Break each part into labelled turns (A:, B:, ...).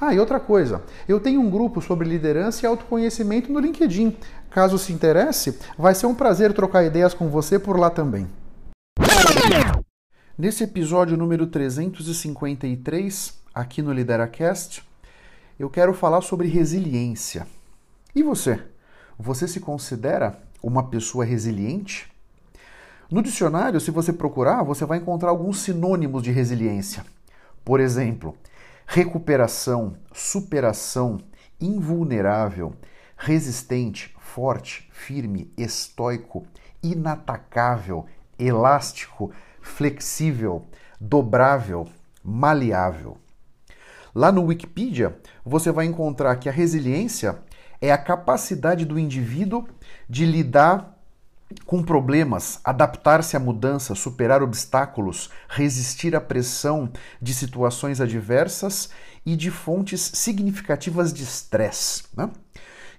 A: Ah, e outra coisa, eu tenho um grupo sobre liderança e autoconhecimento no LinkedIn. Caso se interesse, vai ser um prazer trocar ideias com você por lá também. Nesse episódio número 353, aqui no LideraCast, eu quero falar sobre resiliência. E você? Você se considera uma pessoa resiliente? No dicionário, se você procurar, você vai encontrar alguns sinônimos de resiliência. Por exemplo, recuperação, superação, invulnerável, resistente, forte, firme, estoico, inatacável, elástico, flexível, dobrável, maleável. Lá no Wikipedia, você vai encontrar que a resiliência é a capacidade do indivíduo de lidar com problemas, adaptar-se à mudança, superar obstáculos, resistir à pressão de situações adversas e de fontes significativas de estresse. Né?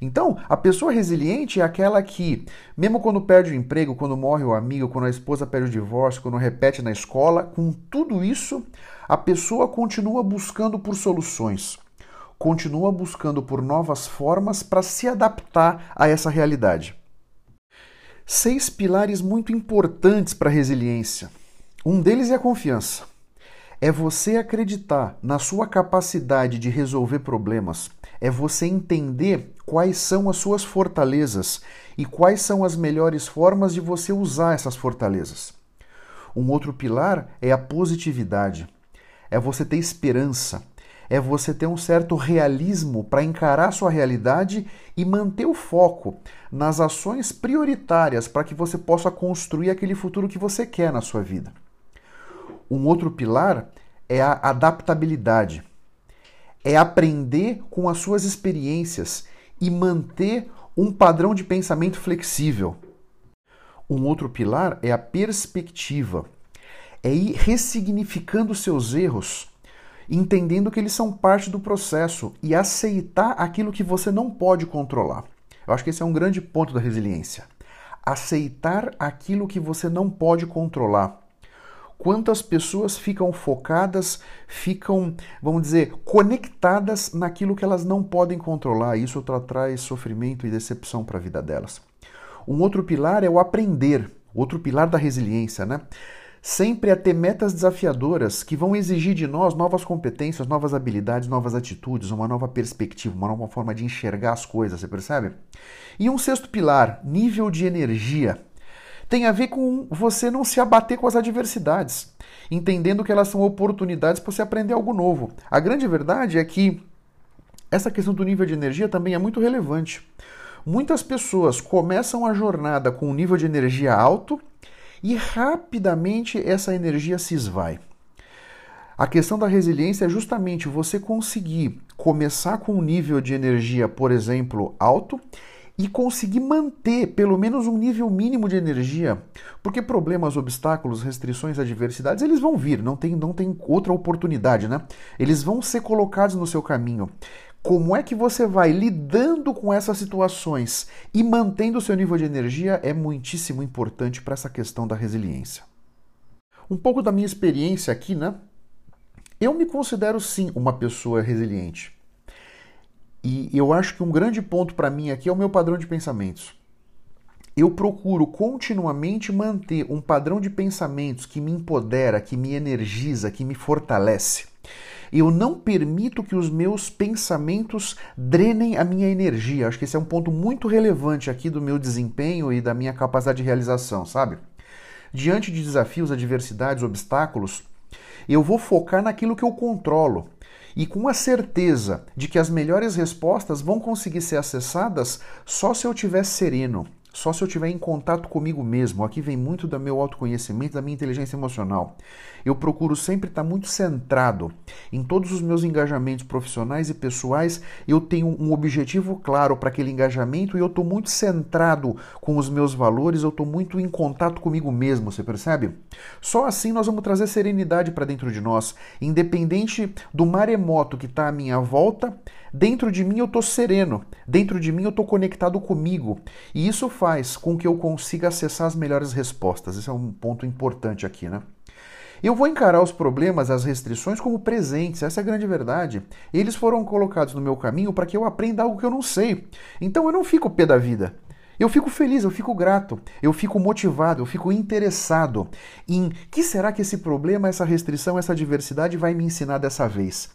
A: Então, a pessoa resiliente é aquela que, mesmo quando perde o emprego, quando morre o amigo, quando a esposa perde o divórcio, quando repete na escola, com tudo isso, a pessoa continua buscando por soluções, continua buscando por novas formas para se adaptar a essa realidade seis pilares muito importantes para a resiliência. Um deles é a confiança. É você acreditar na sua capacidade de resolver problemas. É você entender quais são as suas fortalezas e quais são as melhores formas de você usar essas fortalezas. Um outro pilar é a positividade. É você ter esperança, é você ter um certo realismo para encarar sua realidade e manter o foco nas ações prioritárias para que você possa construir aquele futuro que você quer na sua vida. Um outro pilar é a adaptabilidade. É aprender com as suas experiências e manter um padrão de pensamento flexível. Um outro pilar é a perspectiva. É ir ressignificando seus erros entendendo que eles são parte do processo e aceitar aquilo que você não pode controlar. Eu acho que esse é um grande ponto da resiliência. Aceitar aquilo que você não pode controlar. Quantas pessoas ficam focadas, ficam, vamos dizer, conectadas naquilo que elas não podem controlar. Isso traz sofrimento e decepção para a vida delas. Um outro pilar é o aprender, outro pilar da resiliência, né? Sempre a ter metas desafiadoras que vão exigir de nós novas competências, novas habilidades, novas atitudes, uma nova perspectiva, uma nova forma de enxergar as coisas, você percebe? E um sexto pilar, nível de energia. Tem a ver com você não se abater com as adversidades, entendendo que elas são oportunidades para você aprender algo novo. A grande verdade é que essa questão do nível de energia também é muito relevante. Muitas pessoas começam a jornada com um nível de energia alto e rapidamente essa energia se esvai. A questão da resiliência é justamente você conseguir começar com um nível de energia, por exemplo, alto e conseguir manter pelo menos um nível mínimo de energia, porque problemas, obstáculos, restrições, adversidades, eles vão vir, não tem, não tem outra oportunidade, né? Eles vão ser colocados no seu caminho. Como é que você vai lidando com essas situações e mantendo o seu nível de energia é muitíssimo importante para essa questão da resiliência. Um pouco da minha experiência aqui, né? Eu me considero sim uma pessoa resiliente. E eu acho que um grande ponto para mim aqui é o meu padrão de pensamentos. Eu procuro continuamente manter um padrão de pensamentos que me empodera, que me energiza, que me fortalece. Eu não permito que os meus pensamentos drenem a minha energia. Acho que esse é um ponto muito relevante aqui do meu desempenho e da minha capacidade de realização, sabe? Diante de desafios, adversidades, obstáculos, eu vou focar naquilo que eu controlo e com a certeza de que as melhores respostas vão conseguir ser acessadas só se eu estiver sereno, só se eu estiver em contato comigo mesmo. Aqui vem muito do meu autoconhecimento, da minha inteligência emocional. Eu procuro sempre estar muito centrado em todos os meus engajamentos profissionais e pessoais. Eu tenho um objetivo claro para aquele engajamento e eu estou muito centrado com os meus valores. Eu estou muito em contato comigo mesmo. Você percebe? Só assim nós vamos trazer serenidade para dentro de nós, independente do maremoto que está à minha volta. Dentro de mim eu estou sereno, dentro de mim eu estou conectado comigo. E isso faz com que eu consiga acessar as melhores respostas. Esse é um ponto importante aqui, né? Eu vou encarar os problemas, as restrições como presentes, essa é a grande verdade. Eles foram colocados no meu caminho para que eu aprenda algo que eu não sei. Então eu não fico pé da vida. Eu fico feliz, eu fico grato, eu fico motivado, eu fico interessado em que será que esse problema, essa restrição, essa diversidade vai me ensinar dessa vez.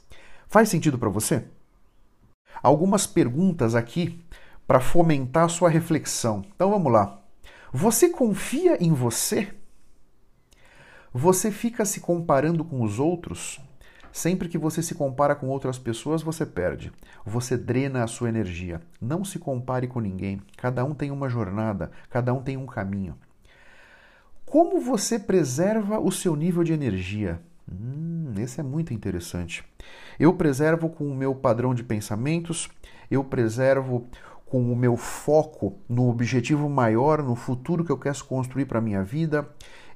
A: Faz sentido para você? Algumas perguntas aqui para fomentar a sua reflexão. Então vamos lá. Você confia em você? Você fica se comparando com os outros? Sempre que você se compara com outras pessoas, você perde. Você drena a sua energia. Não se compare com ninguém. Cada um tem uma jornada, cada um tem um caminho. Como você preserva o seu nível de energia? Hum, esse é muito interessante. Eu preservo com o meu padrão de pensamentos, eu preservo com o meu foco no objetivo maior, no futuro que eu quero construir para a minha vida.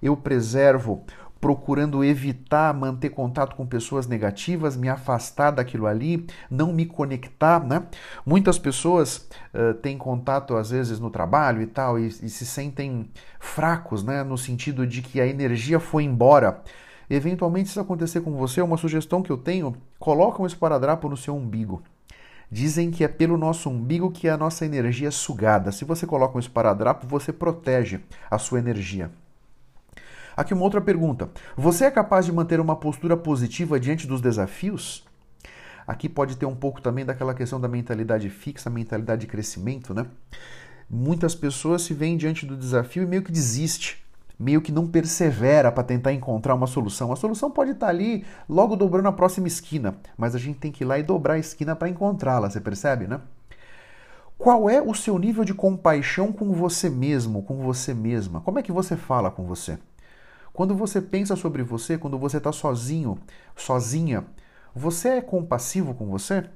A: Eu preservo procurando evitar manter contato com pessoas negativas, me afastar daquilo ali, não me conectar, né? Muitas pessoas uh, têm contato às vezes no trabalho e tal e, e se sentem fracos, né? No sentido de que a energia foi embora. Eventualmente, se isso acontecer com você, uma sugestão que eu tenho, coloca um esparadrapo no seu umbigo. Dizem que é pelo nosso umbigo que a nossa energia é sugada. Se você coloca um esparadrapo, você protege a sua energia. Aqui uma outra pergunta. Você é capaz de manter uma postura positiva diante dos desafios? Aqui pode ter um pouco também daquela questão da mentalidade fixa, mentalidade de crescimento, né? Muitas pessoas se veem diante do desafio e meio que desiste meio que não persevera para tentar encontrar uma solução. A solução pode estar tá ali logo dobrando a próxima esquina, mas a gente tem que ir lá e dobrar a esquina para encontrá-la, você percebe, né? Qual é o seu nível de compaixão com você mesmo, com você mesma? Como é que você fala com você? Quando você pensa sobre você, quando você está sozinho, sozinha, você é compassivo com você?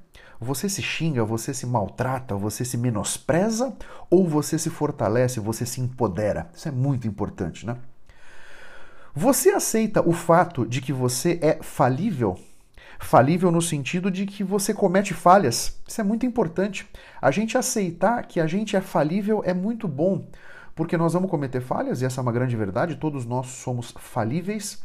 A: Você se xinga, você se maltrata, você se menospreza ou você se fortalece, você se empodera? Isso é muito importante, né? Você aceita o fato de que você é falível? Falível no sentido de que você comete falhas. Isso é muito importante. A gente aceitar que a gente é falível é muito bom, porque nós vamos cometer falhas, e essa é uma grande verdade, todos nós somos falíveis.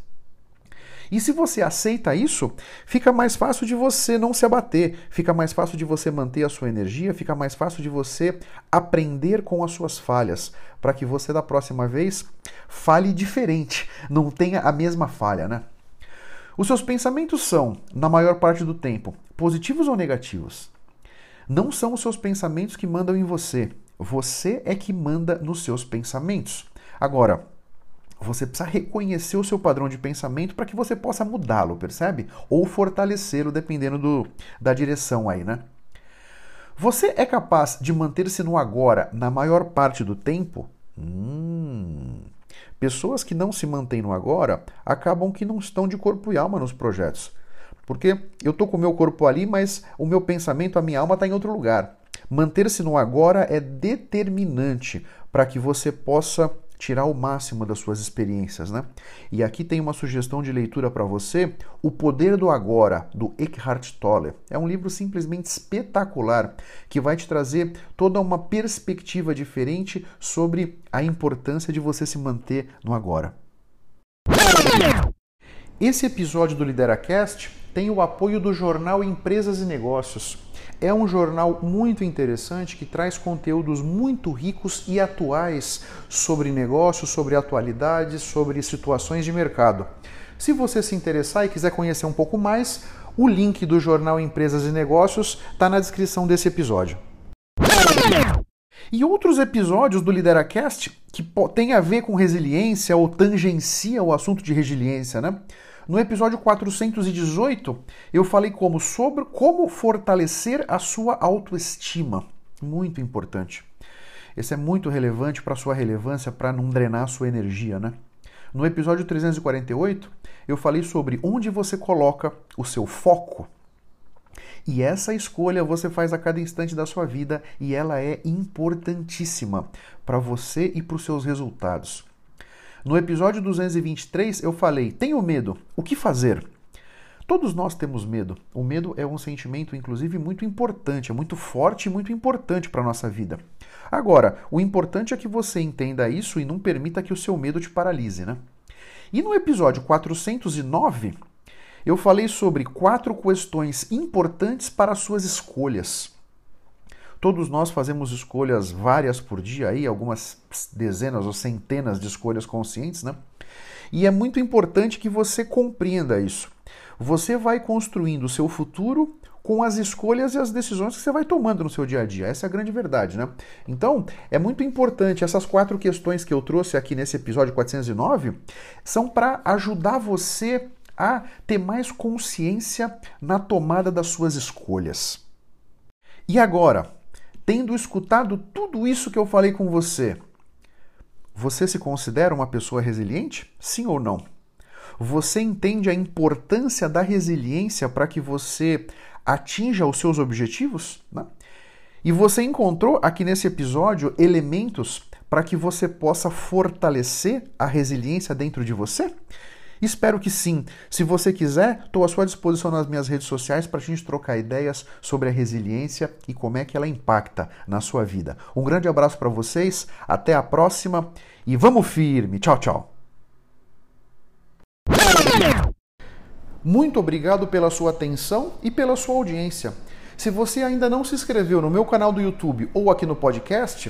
A: E se você aceita isso, fica mais fácil de você não se abater, fica mais fácil de você manter a sua energia, fica mais fácil de você aprender com as suas falhas, para que você da próxima vez fale diferente, não tenha a mesma falha, né? Os seus pensamentos são, na maior parte do tempo, positivos ou negativos? Não são os seus pensamentos que mandam em você. Você é que manda nos seus pensamentos. Agora, você precisa reconhecer o seu padrão de pensamento para que você possa mudá-lo, percebe? Ou fortalecê-lo, dependendo do, da direção aí, né? Você é capaz de manter-se no agora na maior parte do tempo? Hum. Pessoas que não se mantêm no agora acabam que não estão de corpo e alma nos projetos. Porque eu estou com o meu corpo ali, mas o meu pensamento, a minha alma está em outro lugar. Manter-se no agora é determinante para que você possa tirar o máximo das suas experiências, né? E aqui tem uma sugestão de leitura para você, O Poder do Agora, do Eckhart Tolle. É um livro simplesmente espetacular que vai te trazer toda uma perspectiva diferente sobre a importância de você se manter no agora. Esse episódio do LideraCast tem o apoio do jornal Empresas e Negócios é um jornal muito interessante que traz conteúdos muito ricos e atuais sobre negócios, sobre atualidades, sobre situações de mercado. Se você se interessar e quiser conhecer um pouco mais, o link do jornal Empresas e Negócios está na descrição desse episódio. E outros episódios do Lideracast que tem a ver com resiliência ou tangencia o assunto de resiliência, né? No episódio 418, eu falei como sobre como fortalecer a sua autoestima. Muito importante. Esse é muito relevante para sua relevância, para não drenar a sua energia, né? No episódio 348, eu falei sobre onde você coloca o seu foco. E essa escolha você faz a cada instante da sua vida e ela é importantíssima para você e para os seus resultados. No episódio 223 eu falei: tenho medo, o que fazer? Todos nós temos medo. O medo é um sentimento, inclusive, muito importante, é muito forte e muito importante para a nossa vida. Agora, o importante é que você entenda isso e não permita que o seu medo te paralise, né? E no episódio 409, eu falei sobre quatro questões importantes para suas escolhas. Todos nós fazemos escolhas várias por dia aí, algumas dezenas ou centenas de escolhas conscientes, né? E é muito importante que você compreenda isso. Você vai construindo o seu futuro com as escolhas e as decisões que você vai tomando no seu dia a dia. Essa é a grande verdade, né? Então, é muito importante essas quatro questões que eu trouxe aqui nesse episódio 409 são para ajudar você a ter mais consciência na tomada das suas escolhas. E agora, tendo escutado tudo isso que eu falei com você, você se considera uma pessoa resiliente? Sim ou não? Você entende a importância da resiliência para que você atinja os seus objetivos? Né? E você encontrou aqui nesse episódio elementos para que você possa fortalecer a resiliência dentro de você? Espero que sim. Se você quiser, estou à sua disposição nas minhas redes sociais para a gente trocar ideias sobre a resiliência e como é que ela impacta na sua vida. Um grande abraço para vocês, até a próxima e vamos firme. Tchau, tchau. Muito obrigado pela sua atenção e pela sua audiência. Se você ainda não se inscreveu no meu canal do YouTube ou aqui no podcast,